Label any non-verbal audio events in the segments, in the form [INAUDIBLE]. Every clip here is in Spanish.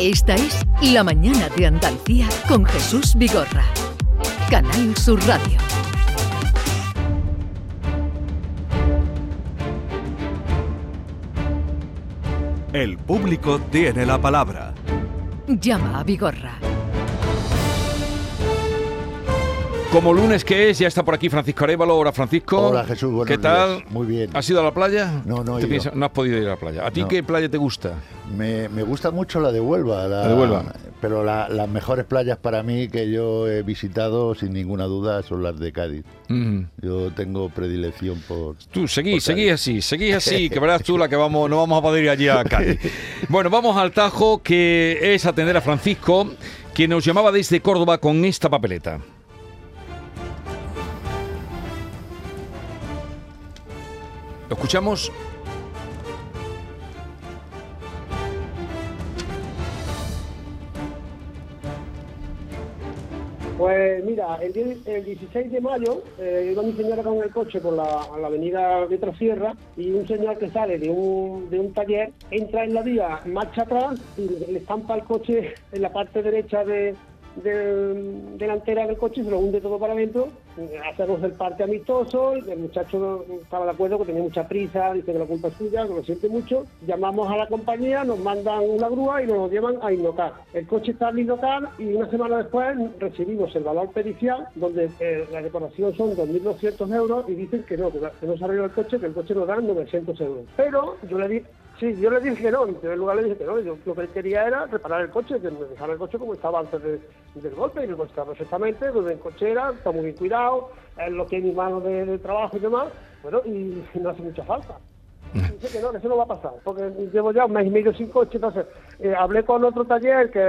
Esta es La Mañana de Andalucía con Jesús Vigorra. Canal Sur Radio. El público tiene la palabra. Llama a Vigorra. Como lunes que es, ya está por aquí Francisco Arevalo. Hola Francisco. Hola Jesús, buenos ¿Qué tal? días. Muy bien. ¿Has ido a la playa? No, no he ¿Te ido. piensas- no has podido ir a la playa. ¿A ti No. qué playa te gusta? Me, me gusta mucho la de Huelva. La de Huelva. Pero la- las mejores playas para mí que yo he visitado, sin ninguna duda, son las de Cádiz. Mm. Yo tengo predilección por... Tú, seguí, Por seguí así, seguí así, que verás tú la que vamos, no vamos a poder ir allí a Cádiz. [LAUGHS] Bueno, vamos al tajo, que es atender a Francisco, que nos llamaba desde Córdoba con esta papeleta. ¿Lo escuchamos? Pues mira, el, el 16 de mayo eh, iba mi señora con el coche por la, a la avenida de Trasierra y un señor que sale de un, de un taller entra en la vía, marcha atrás y le estampa el coche en la parte derecha de, de- delantera del coche se lo hunde todo para adentro. Hacemos el parte amistoso, el muchacho estaba de acuerdo que tenía mucha prisa, dice que la culpa es suya, que lo siente mucho. Llamamos a la compañía, nos mandan una grúa y nos lo llevan a Innocar. El coche está en Innocar y una semana después recibimos el valor pericial, donde eh, la decoración son 2.200 euros y dicen que no, que, que no se arregla el coche, que el coche nos dan 900 euros. Pero yo le di Sí, yo le dije que no, en primer lugar le dije que no, yo lo que quería era reparar el coche, que me dejara el coche como estaba antes de- del golpe, y coche está perfectamente, pues en cochera, está muy bien cuidado, es lo que es mi mano de, de trabajo y demás, bueno, y no hace mucha falta. Dice que no, que eso no va a pasar, porque llevo ya un mes y medio sin coche, entonces eh, hablé con otro taller que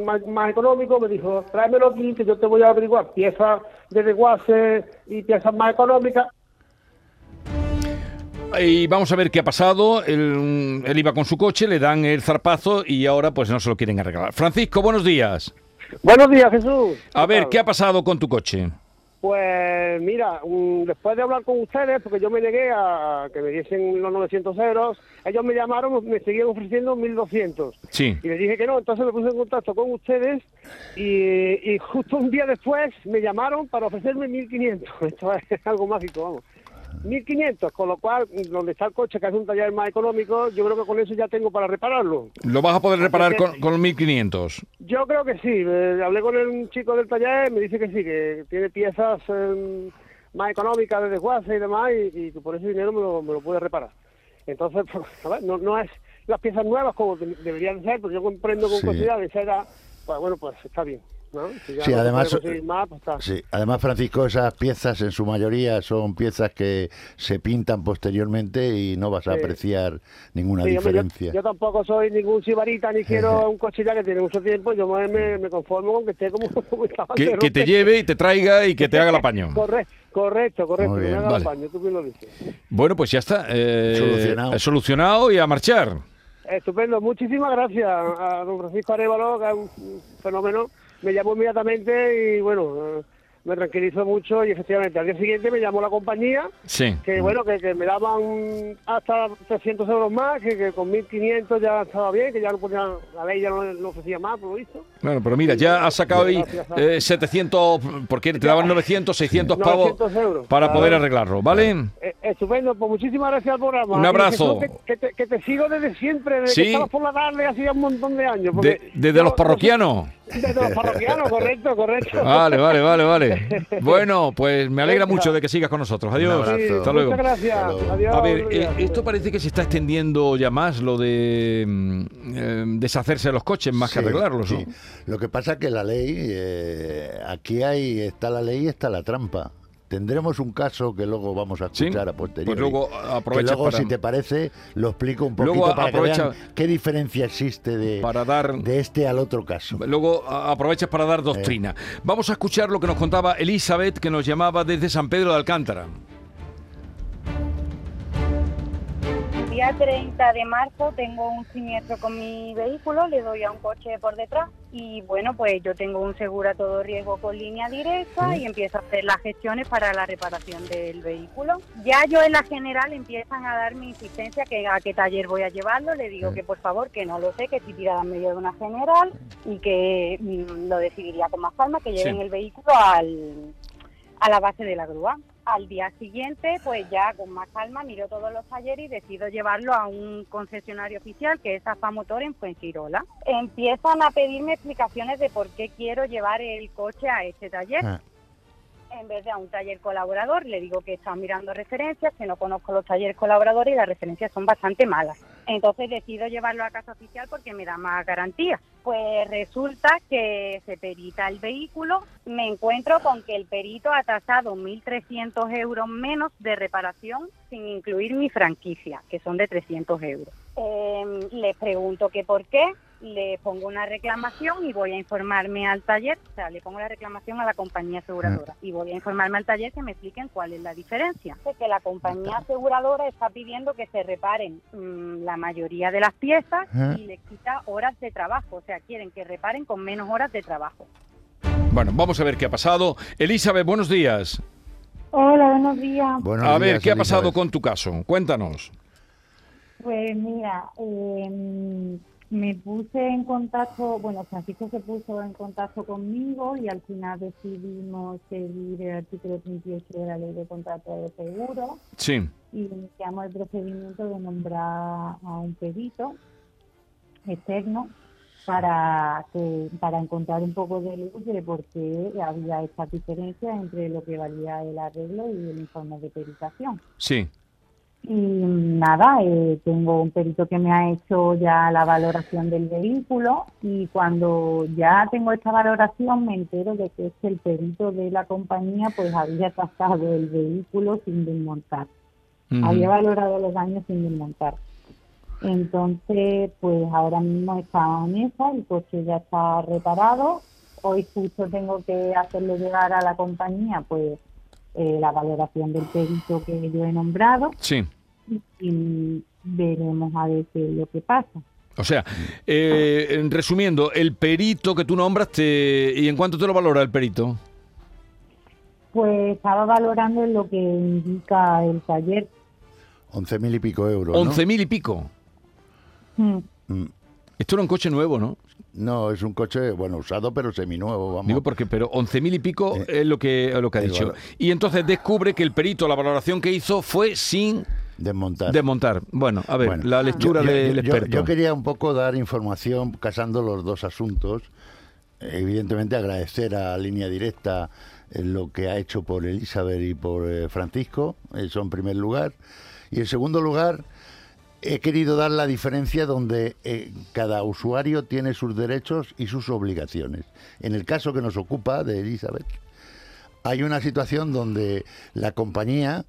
es más, más económico, me dijo, tráemelo aquí, que yo te voy a averiguar piezas de desguace y piezas más económicas, Y vamos a ver qué ha pasado. Él, él iba con su coche, le dan el zarpazo y ahora pues no se lo quieren arreglar. Francisco, buenos días. Buenos días, Jesús. A ver? ¿qué ha pasado con tu coche? Pues mira, mm, después de hablar con ustedes, porque yo me negué a que me diesen los 900 euros, ellos me llamaron, me seguían ofreciendo 1.200. Sí. Y les dije que no, entonces me puse en contacto con ustedes y, y justo un día después me llamaron para ofrecerme 1.500. [LAUGHS] Esto es algo mágico, vamos. 1.500, con lo cual, donde está el coche, que es un taller más económico, yo creo que con eso ya tengo para repararlo. ¿Lo vas a poder reparar con, con los 1500? Yo creo que sí. eh, hablé con el chico del taller, me dice que sí, que tiene piezas eh, más económicas de desguace y demás, y, que por ese dinero me lo, me lo puede reparar. Entonces, pues, [LAUGHS] a ver, no, no es las piezas nuevas como de- deberían ser, pero yo comprendo con Sí. de esa pues bueno, pues está bien. ¿no? Si ya Sí, además, más, pues está. Sí, además Francisco, esas piezas en su mayoría son piezas que se pintan posteriormente y no vas a Sí. apreciar ninguna Sí, hombre, yo- diferencia. yo, tampoco soy ningún sibarita ni quiero [LAUGHS] un coche ya que tiene mucho tiempo. Yo me, me- me conformo con que esté como, [LAUGHS] como estaba Que, te lleve y te traiga y que te haga el apaño. [LAUGHS] Corre- correcto, correcto. Muy que me haga el vale. baño, tú bien lo dices. Bueno, pues ya está. eh, Solucionado. Solucionado y a marchar. Estupendo, muchísimas gracias a don Francisco Arevalo, que es un fenómeno. Me llamó inmediatamente y bueno, me tranquilizó mucho y efectivamente al día siguiente me llamó la compañía Sí. que bueno, que, que me daban hasta 300 euros más, que, que con 1.500 ya estaba bien, que ya no ponía, la ley ya no, no ofrecía más, por lo visto. Bueno, pero mira, ya has sacado ahí eh, 700, porque te daban 900, 600 pavos 900 euros. para Claro. poder arreglarlo, ¿vale? Eh, estupendo, pues muchísimas gracias al programa. Un abrazo. Que, que te, que te sigo desde siempre, desde Sí. que estabas por la tarde hacía un montón de años. porque De- desde yo- los parroquianos. Los parroquianos, correcto, correcto. Vale, vale, vale, vale. [LAUGHS] Bueno, pues me alegra mucho de que sigas con nosotros. Adiós. Un abrazo. Sí, Hasta luego. Muchas gracias. Hasta luego. Adiós. A ver, eh, esto parece que se está extendiendo ya más, lo de mm, eh, deshacerse de los coches más que arreglarlos. ¿no? sí. Lo que pasa es que la ley, eh, aquí hay está la ley y está la trampa. Tendremos un caso que luego vamos a Sí, escuchar a posteriori. pues luego que aprovechas luego, para- si te parece, lo explico un poquito Luego para aprovecha- que vean qué diferencia existe de, Para dar- de este al otro caso. Luego aprovechas para dar doctrina. Vamos a escuchar lo que nos contaba Elizabeth, que nos llamaba desde San Pedro de Alcántara. Día 30 de marzo tengo un siniestro con mi vehículo, le doy a un coche por detrás y bueno, pues yo tengo un seguro a todo riesgo con línea directa y empiezo a hacer las gestiones para la reparación del vehículo. Ya yo en la general empiezan a dar mi insistencia que a qué taller voy a llevarlo, le digo que por favor que no lo sé, que estoy tirada en medio de una general y que mm, lo decidiría con más calma, que lleven Sí. el vehículo al, a la base de la grúa. Al día siguiente, pues ya con más calma miro todos los talleres y decido llevarlo a un concesionario oficial que es AFA Motor en Fuengirola. Empiezan a pedirme explicaciones de por qué quiero llevar el coche a este taller Ah, en vez de a un taller colaborador. Le digo que he estado mirando referencias, que no conozco los talleres colaboradores y las referencias son bastante malas. Entonces decido llevarlo a casa oficial porque me da más garantía. Pues resulta que se perita el vehículo, me encuentro con que el perito ha tasado 1.300 euros menos de reparación sin incluir mi franquicia, que son de 300 euros. Eh, les pregunto que por qué, le pongo una reclamación y voy a informarme al taller, o sea, le pongo la reclamación a la compañía aseguradora y voy a informarme al taller que me expliquen cuál es la diferencia. De que la compañía aseguradora está pidiendo que se reparen mm, la mayoría de las piezas y le quita horas de trabajo, o sea, quieren que reparen con menos horas de trabajo. Bueno, vamos a ver qué ha pasado. Elizabeth, buenos días. Hola, buenos días. buenos a ver, días, ¿qué ha pasado con tu caso? Cuéntanos. Pues mira, eh, me puse en contacto, bueno, Francisco se puso en contacto conmigo y al final decidimos seguir el artículo 38 de la ley de contrato de seguro Sí, y iniciamos el procedimiento de nombrar a un perito externo para que para encontrar un poco de luz de por qué había esta diferencia entre lo que valía el arreglo y el informe de peritación. sí. Y nada, eh, tengo un perito que me ha hecho ya la valoración del vehículo y cuando ya tengo esta valoración me entero de que es el perito de la compañía pues había tasado el vehículo sin desmontar. Había valorado los daños sin desmontar. Entonces, pues ahora mismo está en esa, el coche ya está reparado. Hoy justo tengo que hacerle llegar a la compañía pues eh, la valoración del perito que yo he nombrado Sí. Y veremos a ver qué es lo que pasa. O sea, eh, en resumiendo, el perito que tú nombras, te... ¿y en cuánto te lo valora el perito? Pues estaba valorando en lo que indica el taller. Once mil y pico euros, ¿no? Once mil y pico. Mm. Mm. Esto era un coche nuevo, ¿no? No, es un coche, bueno, usado, pero seminuevo, vamos. Digo porque, pero once mil y pico Eh, es lo que, lo que ha dicho. valor. Y entonces descubre que el perito, la valoración que hizo fue sin Desmontar. desmontar. Bueno, a ver, Bueno, la lectura yo- del yo- experto. Yo quería un poco dar información casando los dos asuntos. Evidentemente agradecer a Línea Directa eh, lo que ha hecho por Elizabeth y por eh, Francisco, eso en primer lugar. Y en segundo lugar, he querido dar la diferencia donde eh, cada usuario tiene sus derechos y sus obligaciones. En el caso que nos ocupa de Elizabeth, hay una situación donde la compañía,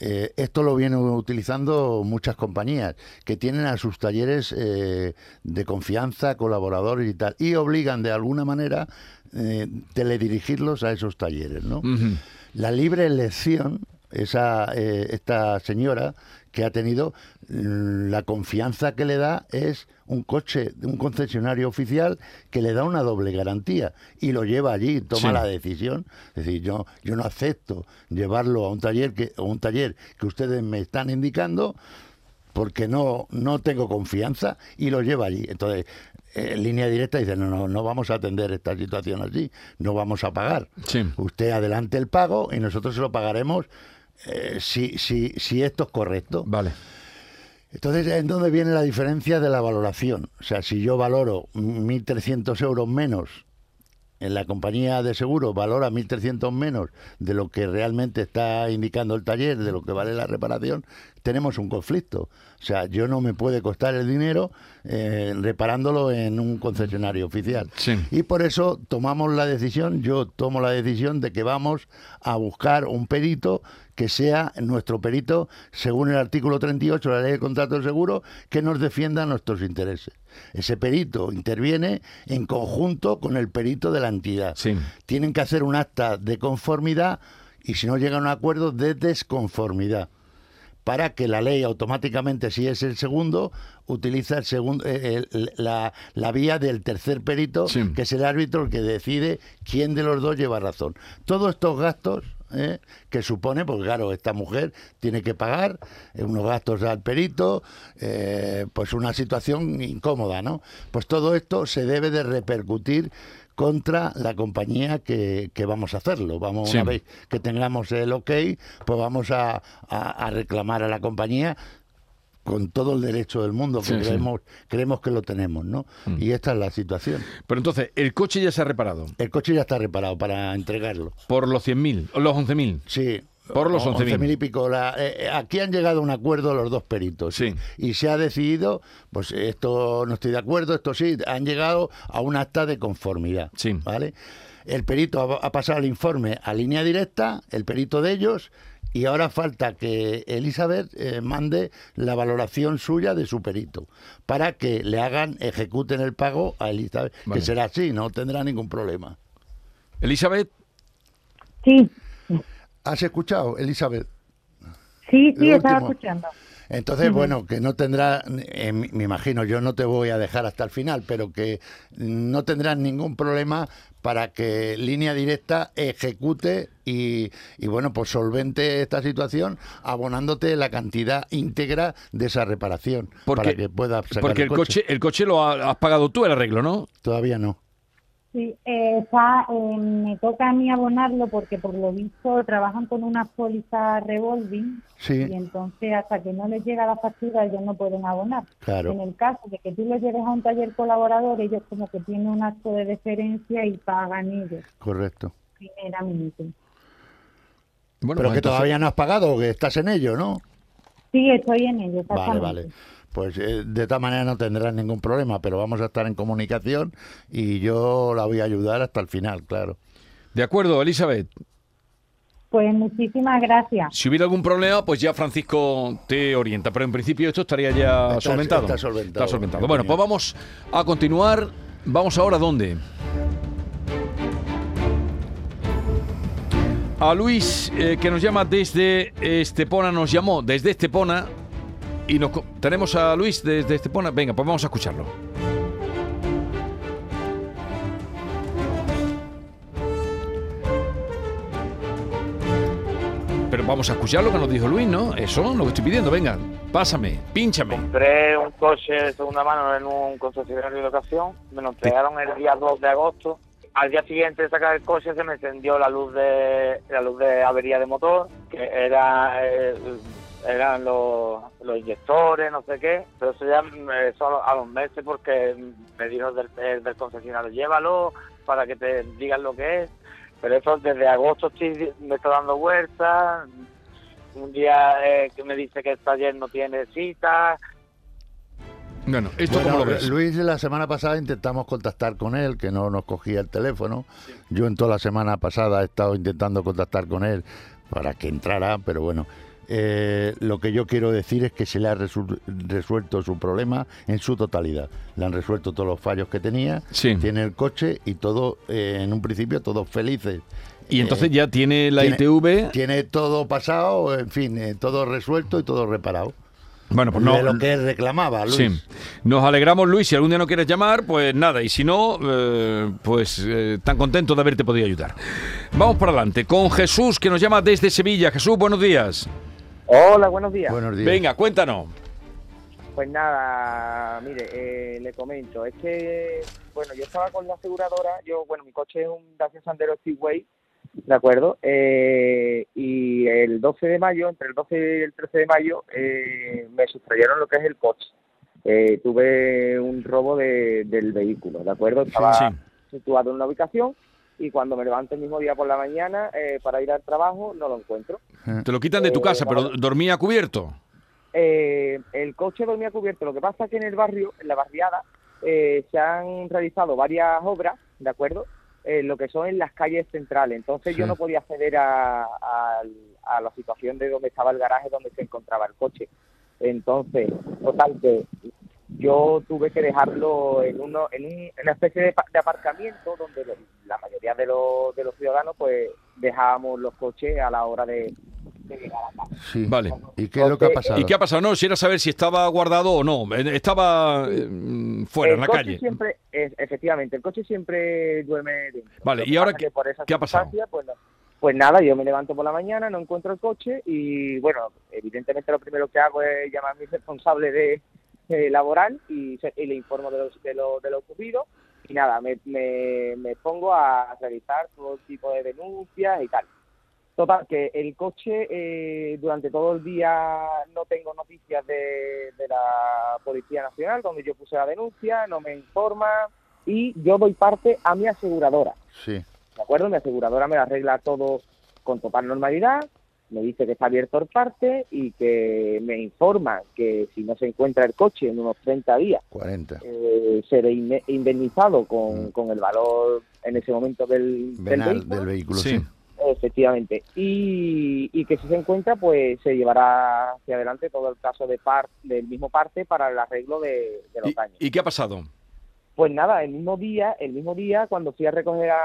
eh, esto lo vienen utilizando muchas compañías, que tienen a sus talleres eh, de confianza, colaboradores y tal, y obligan de alguna manera eh, teledirigirlos a esos talleres, ¿no? La libre elección, esa, eh, esta señora que ha tenido, mm, la confianza que le da es un coche de un concesionario oficial que le da una doble garantía y lo lleva allí, toma Sí. la decisión. Es decir, yo, yo no acepto llevarlo a un taller que, a un taller que ustedes me están indicando porque no, no tengo confianza y lo lleva allí. Entonces, eh, línea directa dice, no, no, no vamos a atender esta situación así, no vamos a pagar. Sí. Usted adelante el pago y nosotros se lo pagaremos eh, si, si, si esto es correcto. Vale. Entonces, ¿en dónde viene la diferencia de la valoración? O sea, si yo valoro 1.300 euros menos, en la compañía de seguro valora 1.300 menos de lo que realmente está indicando el taller, de lo que vale la reparación, tenemos un conflicto. O sea, yo no me puede costar el dinero eh, reparándolo en un concesionario oficial. Sí. Y por eso tomamos la decisión, yo tomo la decisión de que vamos a buscar un perito que sea nuestro perito, según el artículo 38 de la ley de contrato de seguro, que nos defienda nuestros intereses. Ese perito interviene en conjunto con el perito de la entidad. Sí. Tienen que hacer un acta de conformidad y si no llegan a un acuerdo de desconformidad para que la ley automáticamente, si es el segundo, utiliza el segundo, eh, el- la, la vía del tercer perito, Sí. que es el árbitro el que decide quién de los dos lleva razón. Todos estos gastos ¿eh? que supone, porque claro, esta mujer tiene que pagar eh, unos gastos al perito, eh, pues una situación incómoda, ¿no? Pues todo esto se debe de repercutir contra la compañía que, que vamos a hacerlo. Vamos, Sí. una vez que tengamos el ok, pues vamos a, a- a reclamar a la compañía con todo el derecho del mundo, que Sí, sí. creemos, creemos que lo tenemos, ¿no? Y esta es la situación. Pero entonces, el coche ya se ha reparado El coche ya está reparado para entregarlo. por los 100.000, o los 11.000. Sí. Por los o- 11.000. 11.000 y pico. La- eh, eh, aquí han llegado a un acuerdo los dos peritos. Sí. Y se ha decidido, pues esto no estoy de acuerdo, esto sí, han llegado a un acta de conformidad. Sí. ¿Vale? El perito ha, ha pasado el informe a línea directa, el perito de ellos, y ahora falta que Elizabeth eh, mande la valoración suya de su perito para que le hagan, ejecuten el pago a Elizabeth, Vale. que será así, no tendrá ningún problema. Elizabeth, Sí, ¿Has escuchado, Elizabeth? sí, sí, Lo estaba último. escuchando. Entonces, bueno, que no tendrá, eh, me imagino, yo no te voy a dejar hasta el final, pero que no tendrás ningún problema para que línea directa ejecute y, y, bueno, pues solvente esta situación abonándote la cantidad íntegra de esa reparación porque, para que pueda sacar porque el coche, el coche lo ha- has pagado tú el arreglo, ¿no? Todavía no. Sí, eh, está, eh, me toca a mí abonarlo porque por lo visto trabajan con una póliza revolving Sí. y entonces hasta que no les llega la factura ellos no pueden abonar. Claro. En el caso de que tú lo lleves a un taller colaborador, ellos como que tienen un acto de deferencia y pagan ellos Correcto. primeramente. Bueno, pero pues que entonces- todavía no has pagado, que estás en ello, ¿no? Sí, estoy en ello, Vale, vale. Pues eh, de esta manera no tendrás ningún problema, pero vamos a estar en comunicación y yo la voy a ayudar hasta el final, claro. De acuerdo, Elizabeth. Pues muchísimas gracias. Si hubiera algún problema, pues ya Francisco te orienta. Pero en principio esto estaría ya Está- solventado. está solventado, Está solventado. en Bueno, pues vamos a continuar. Vamos ahora a dónde? A Luis, eh, que nos llama desde Estepona, nos llamó desde Estepona. Y nos, tenemos a Luis desde Estepona. Venga, pues vamos a escucharlo. Pero vamos a escuchar lo que nos dijo Luis, ¿no? Eso es lo que estoy pidiendo. Venga, pásame, pínchame. Compré un coche de segunda mano en un concesionario de ocasión, me lo entregaron el día 2 de agosto. Al día siguiente de sacar el coche se me encendió la luz de la luz de avería de motor, que era eh, eran los, los inyectores, no sé qué, pero eso ya eh, solo a los meses porque me dijo del, el del concesionario, llévalo para que te digan lo que es. Pero eso desde agosto estoy, me está dando vueltas, un día eh, que me dice que el taller no tiene cita. Bueno, ¿esto Bueno, cómo lo ves? Luis, la semana pasada intentamos contactar con él, que no nos cogía el teléfono. Yo en toda la semana pasada he estado intentando contactar con él para que entrara, pero bueno. Eh, lo que yo quiero decir es que se le ha resu- resuelto su problema en su totalidad. Le han resuelto todos los fallos que tenía, Sí. tiene el coche y todo, eh, en un principio, todos felices. Y entonces Eh, ya tiene la tiene- ITV. Tiene todo pasado, en fin, todo resuelto y todo reparado. Bueno, pues no. de lo que reclamaba, Luis. Sí. Nos alegramos, Luis. Si algún día no quieres llamar, pues nada. Y si no, eh, pues eh, tan contento de haberte podido ayudar. Vamos para adelante con Jesús, que nos llama desde Sevilla. Jesús, buenos días. Hola, buenos días. Buenos días. Venga, cuéntanos. Pues nada, mire, eh, le comento, es que, bueno, yo estaba con la aseguradora, yo, bueno, mi coche es un Dacia Sandero Speedway, ¿de acuerdo? Eh, y el 12 de mayo, entre el 12 y el 13 de mayo, eh, me sustrayeron lo que es el coche. Eh, tuve un robo de, del vehículo, ¿de acuerdo? Estaba Sí. situado en una ubicación y cuando me levanto el mismo día por la mañana eh, para ir al trabajo, no lo encuentro. Te lo quitan de tu Eh, casa, pero dormía cubierto. Eh, el coche dormía cubierto. Lo que pasa es que en el barrio, en la barriada, eh, se han realizado varias obras, ¿de acuerdo? Eh, lo que son en las calles centrales. Entonces yo no podía acceder a, a- a la situación de donde estaba el garaje donde se encontraba el coche. Entonces, total, que yo tuve que dejarlo en, uno, en, un- en una especie de, pa- de aparcamiento donde lo- la mayoría de los, de los ciudadanos pues dejábamos los coches a la hora de, de llegar a casa. Sí. Vale. ¿Y qué es lo que ha pasado? ¿Y qué ha pasado? No, si era saber si estaba guardado o no. Estaba eh, fuera, el en la coche calle. Siempre, es- efectivamente, el coche siempre duerme dentro. Vale, ¿y ahora qué- que por esa qué ha pasado? Pues, no- pues nada, yo me levanto por la mañana, no encuentro el coche y bueno, evidentemente lo primero que hago es llamar a mi [LAUGHS] responsable de, de laboral y, se- y le informo de lo, de, lo, de lo ocurrido y nada, me, me, me pongo a realizar todo tipo de denuncias y tal. Total, que el coche eh, durante todo el día no tengo noticias de, de la Policía Nacional, donde yo puse la denuncia, no me informa y yo doy parte a mi aseguradora. Sí. ¿De acuerdo? Mi aseguradora me arregla todo con total normalidad, me dice que está abierto el parte y que me informa que si no se encuentra el coche en unos 30 días, 40. eh, seré inde- indemnizado con, con el valor en ese momento del, del vehículo. del vehículo, Sí. sí. Efectivamente. Y, y que si se encuentra, pues se llevará hacia adelante todo el caso de par, del mismo parte para el arreglo de, de los ¿Y, daños. y qué ha pasado? Pues nada, el mismo día, el mismo día, cuando fui a recoger a,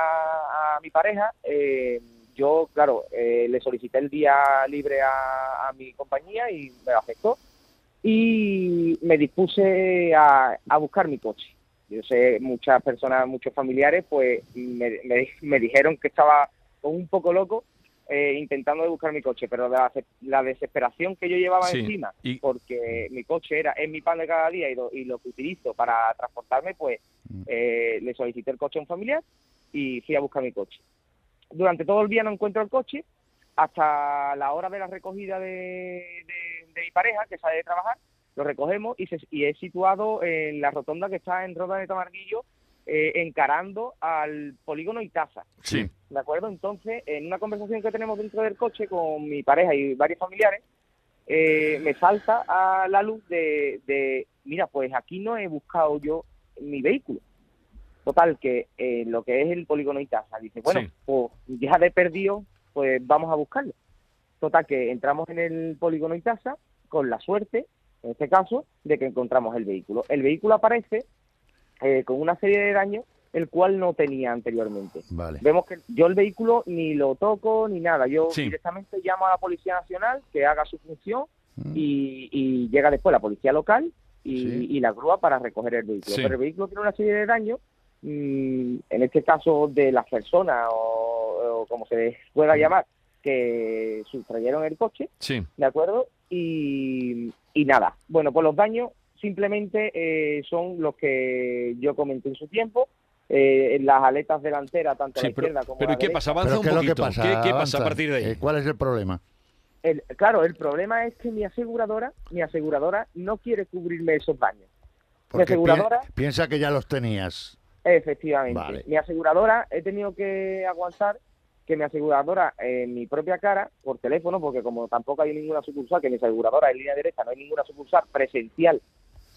a mi pareja, eh, yo, claro, eh, le solicité el día libre a, a mi compañía y me lo aceptó. Y me dispuse a, a buscar mi coche. Yo sé, muchas personas, muchos familiares, pues me, me- me dijeron que estaba un poco loco eh, intentando de buscar mi coche, pero la, la desesperación que yo llevaba Sí, encima, y- porque mi coche era es mi pan de cada día y lo, y lo que utilizo para transportarme, pues eh, le solicité el coche a un familiar y fui a buscar mi coche. Durante todo el día no encuentro el coche, hasta la hora de la recogida de, de- de mi pareja, que sale de trabajar, lo recogemos y, se, y es situado en la rotonda que está en Roda de Tamarguillo, eh, encarando al polígono Itaza. Sí. ¿De acuerdo? Entonces, en una conversación que tenemos dentro del coche con mi pareja y varios familiares, eh, me salta a la luz de, de, mira, pues aquí no he buscado yo mi vehículo. Total, que eh, lo que es el polígono Itaza, dice, bueno, Sí. pues ya de perdido, pues vamos a buscarlo. Total, que entramos en el polígono Itaza con la suerte, en este caso, de que encontramos el vehículo. El vehículo aparece eh, con una serie de daños el cual no tenía anteriormente. Vale. Vemos que yo el vehículo ni lo toco ni nada. Yo Sí. directamente llamo a la Policía Nacional que haga su función Mm. y, y llega después la Policía Local y, Sí. y la grúa para recoger el vehículo. Pero el vehículo tiene una serie de daños, en este caso de las personas o, o como se les Mm. pueda llamar, que sustrayeron el coche, Sí. ¿de acuerdo? Y, y nada, bueno, pues los daños simplemente eh, son los que yo comenté en su tiempo, eh, en las aletas delanteras, tanto a Sí, la pero, izquierda como pero a ¿y la qué derecha. pasa? Avanza ¿Pero un poquito. pasa? ¿Qué, qué pasa a partir de ahí? Eh, ¿Cuál es el problema? El- claro, el problema es que mi aseguradora, mi aseguradora no quiere cubrirme esos daños. Porque pi- aseguradora- piensa que ya los tenías. Efectivamente. Vale. Mi aseguradora, he tenido que aguantar que mi aseguradora en mi propia cara, por teléfono, porque como tampoco hay ninguna sucursal, que mi aseguradora en línea directa no hay ninguna sucursal presencial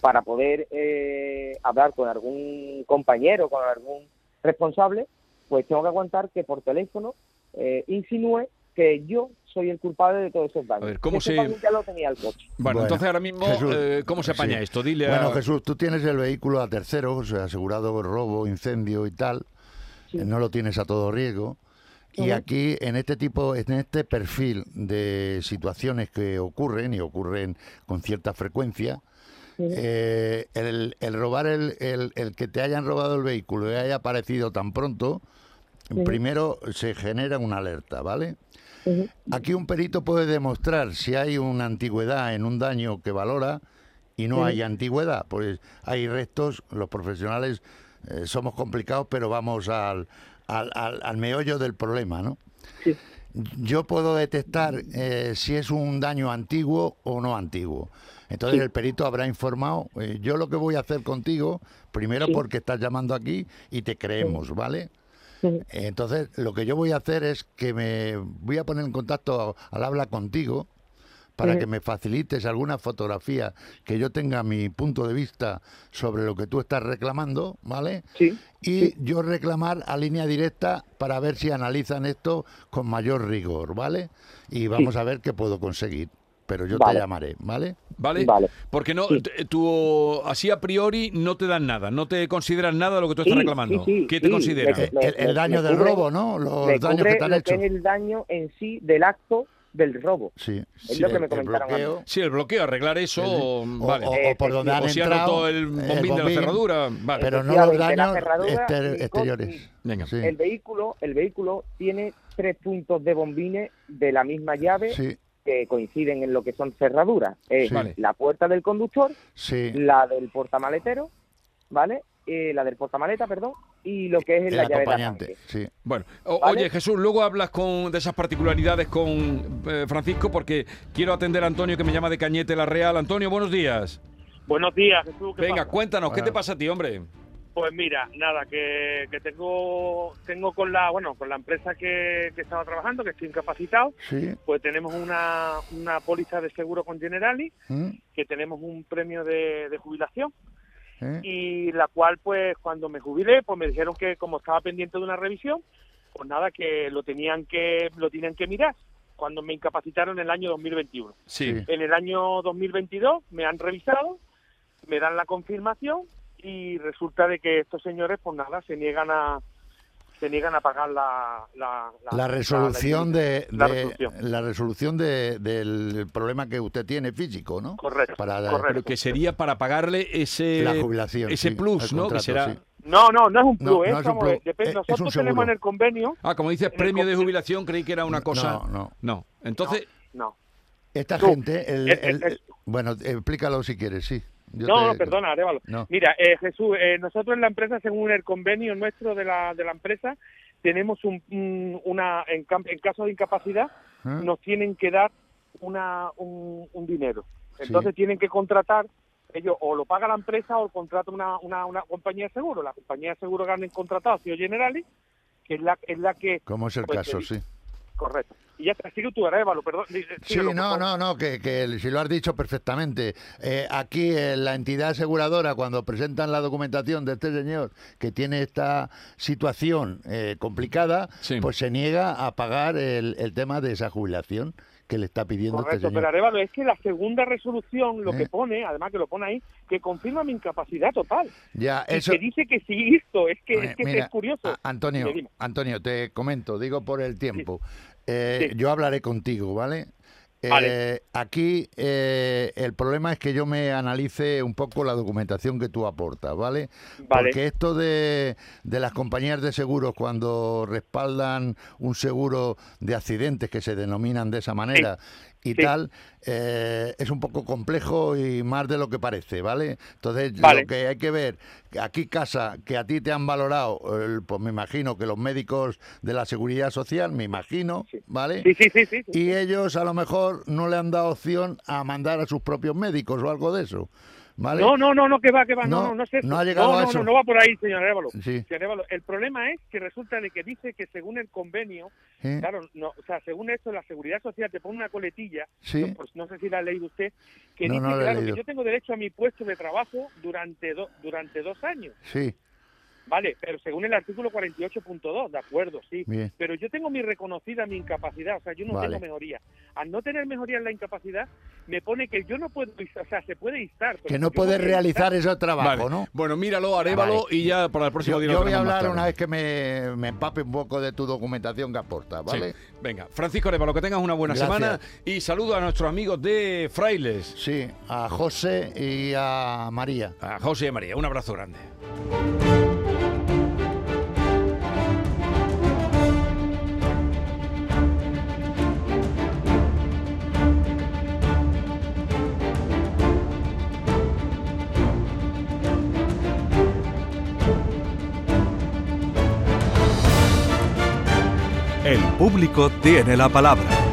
para poder eh, hablar con algún compañero, con algún responsable, pues tengo que aguantar que por teléfono eh, insinúe que yo soy el culpable de todos esos daños. A ver, ¿cómo Ese se- ya lo tenía el coche. Bueno, Bueno, entonces ahora mismo, Jesús, eh, ¿cómo se apaña sí. esto? Dile a... Bueno, Jesús, tú tienes el vehículo a terceros, o sea, asegurado robo, incendio y tal. Sí. Eh, No lo tienes a todo riesgo. Y aquí, en este tipo, en este perfil de situaciones que ocurren y ocurren con cierta frecuencia, eh, el, el robar el, el- el que te hayan robado el vehículo y haya aparecido tan pronto, primero se genera una alerta, ¿vale? Aquí un perito puede demostrar si hay una antigüedad en un daño que valora y no hay antigüedad. Pues hay restos, los profesionales eh, somos complicados, pero vamos al, al, al- al meollo del problema, ¿no? Sí. Yo puedo detectar eh, si es un daño antiguo o no antiguo. Entonces Sí. el perito habrá informado. eh, yo lo que voy a hacer contigo, primero Sí. porque estás llamando aquí y te creemos, ¿vale? Entonces, lo que yo voy a hacer es que me voy a poner en contacto al habla contigo para que me facilites alguna fotografía que yo tenga mi punto de vista sobre lo que tú estás reclamando, ¿vale? Sí. Y Sí. yo reclamar a línea directa para ver si analizan esto con mayor rigor, ¿vale? Y vamos a ver qué puedo conseguir. Pero yo te Vale. llamaré, ¿vale? ¿Vale? Vale. Porque no, Sí. tú así a priori no te dan nada, no te consideran nada de lo que tú estás Sí, reclamando. sí, sí, ¿Qué te sí, consideran? me- Eh, el, el me- daño me del cubre- robo, ¿no? Los me daños que te han lo hecho. que es el daño en sí del acto del robo. Sí, Es sí, lo que el- me el comentaron mí. bloqueo. Sí, el bloqueo, arreglar eso, O- vale. o- o por donde han O si ha entrado, roto el bombín de la cerradura, vale. Pero no los daños exter- exteriores. Venga. Sí. El vehículo, el vehículo tiene tres puntos de bombines de la misma llave Sí, que coinciden en lo que son cerraduras. Es Sí. Vale. la puerta del conductor, sí. la del portamaletero, ¿vale? Eh, la del portamaleta, perdón, y lo que es El la llave de acompañante, sí. Bueno, o- ¿Vale? oye Jesús, luego hablas con de esas particularidades con eh, Francisco porque quiero atender a Antonio que me llama de Cañete La Real. Antonio, buenos días. Buenos días, Jesús. ¿qué Venga, pasa? cuéntanos, ¿qué te pasa a ti, hombre? Pues mira, nada, que, que tengo tengo con la bueno con la empresa que, que estaba trabajando, que estoy incapacitado, Sí. pues tenemos una, una póliza de seguro con Generali, ¿Mm? que tenemos un premio de, de jubilación, ¿Eh? y la cual pues cuando me jubilé, pues me dijeron que como estaba pendiente de una revisión, pues nada, que lo tenían que lo tenían que mirar cuando me incapacitaron en el año 2021. Sí. Sí. En el año 2022 me han revisado, me dan la confirmación y resulta de que estos señores, pues nada, se niegan a se niegan a pagar la la, La resolución de, la de- resolución. la resolución de- del problema que usted tiene físico, ¿no? Correcto, Para correcto. Pero que sería para pagarle ese la jubilación. ese sí, plus, ¿no? contrato, que será sí. No, no, no es un plus, No, ¿eh? no es un plus, depende- es- es un nosotros tenemos seguro. en el convenio, Ah, como dices, premio de jubilación, creí que era una cosa. No, no. No. Entonces, no. Esta Tú, gente, el- es- el- bueno, explícalo si quieres, sí. Yo no, te- no, perdona, Arevalo. No. Mira, eh, Jesús, eh, nosotros en la empresa, según el convenio nuestro de la, de la empresa, tenemos un, un- una, en, en caso de incapacidad, ¿Eh? nos tienen que dar una, un, un dinero. Sí. Entonces tienen que contratar, ellos o lo paga la empresa o contrata una, una, una compañía de seguro. La compañía de seguro que han contratado sido Generali, que es la, es la que... Como es el pues, caso, sí. Correcto. Y ya está, sigue tú, Arevalo, perdón. Sí, no, no, no, que, que si lo has dicho perfectamente. Eh, aquí eh, la entidad aseguradora, cuando presentan la documentación de este señor que tiene esta situación eh, complicada, Sí. pues se niega a pagar el, el tema de esa jubilación que le está pidiendo Correcto, este pero señor. Arevalo, es que la segunda resolución lo Eh. que pone, además que lo pone ahí, que confirma mi incapacidad total. Ya, Y eso. que dice que sí, esto, es que, Eh, es, que mira, es curioso. Antonio. Antonio, te comento, digo por el tiempo. Eh, Sí. Yo hablaré contigo, ¿vale? Eh, Vale. aquí eh, el problema es que yo me analice un poco la documentación que tú aportas, ¿vale? Vale. Porque esto de, de las compañías de seguros cuando respaldan un seguro de accidentes que se denominan de esa manera y Sí. tal, eh, es un poco complejo y más de lo que parece, ¿vale? Entonces, Vale. lo que hay que ver, aquí casa, que a ti te han valorado, el- pues me imagino que los médicos de la seguridad social, me imagino, ¿vale? Sí, sí, sí, sí. sí. Y ellos a lo mejor no le han dado opción a mandar a sus propios médicos o algo de eso, ¿vale? No, no, no, no, que va, que va, no, No, no, no es eso. no ha llegado no, a eso. No, no va por ahí, señor Arevalo. Sí. El problema es que resulta de que dice que según el convenio, ¿Eh? claro, no, o sea, según esto, la seguridad social te pone una coletilla, Sí. no, pues sé si la ha leído usted, que No, dice claro, que yo tengo derecho a mi puesto de trabajo durante, do- durante dos años. Sí, Vale, pero según el artículo 48.2, de acuerdo, sí. Bien. Pero yo tengo mi reconocida mi incapacidad, o sea, yo no Vale. tengo mejoría. Al no tener mejoría en la incapacidad, me pone que yo no puedo, o sea, se puede instar. pero que no puedes a realizar instar. ese trabajo, vale. ¿no? Bueno, míralo, arévalo Vale. y ya para el próximo Yo, día yo voy a hablar una vez que me, me empape un poco de tu documentación que aportas, ¿vale? Sí. Venga, Francisco Arevalo, que tengas una buena Gracias. semana y saludo a nuestros amigos de Frailes, Sí, a José y a María. a José y a María. Un abrazo grande. Público tiene la palabra.